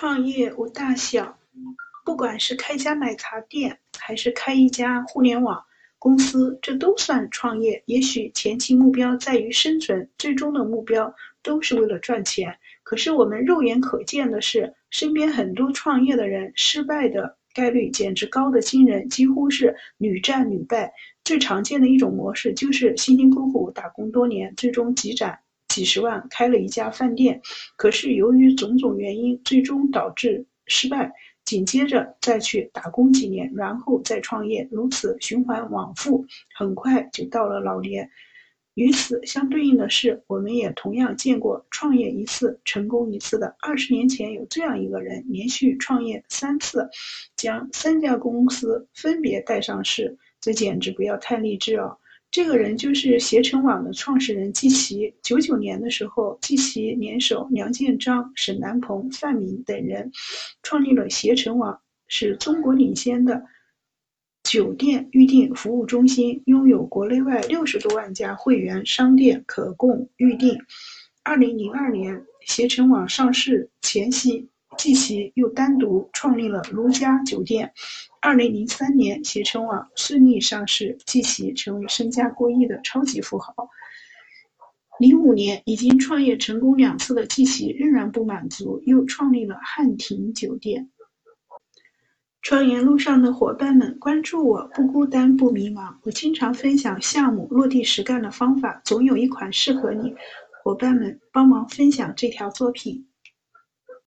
创业无大小，不管是开家奶茶店，还是开一家互联网公司，这都算创业。也许前期目标在于生存，最终的目标都是为了赚钱。可是我们肉眼可见的是，身边很多创业的人失败的概率简直高的惊人，几乎是屡战屡败。最常见的一种模式就是辛辛苦苦打工多年，最终积攒。几十万开了一家饭店，可是由于种种原因，最终导致失败。紧接着再去打工几年，然后再创业，如此循环往复，很快就到了老年。与此相对应的是，我们也同样见过创业一次成功一次的。二十年前有这样一个人，连续创业三次，将三家公司分别带上市，这简直不要太励志哦。这个人就是携程网的创始人季琦。九九年的时候，季琦联手梁建章、沈南鹏、范明等人，创立了携程网，是中国领先的酒店预订服务中心，拥有国内外六十多万家会员商店可供预订。二零零二年，携程网上市前夕。季琦又单独创立了如家酒店。二零零三年，携程网顺利上市，季琦成为身家过亿的超级富豪。零五年，已经创业成功两次的季琦仍然不满足，又创立了汉庭酒店。创业路上的伙伴们，关注我，不孤单，不迷茫。我经常分享项目落地实干的方法，总有一款适合你。伙伴们，帮忙分享这条作品。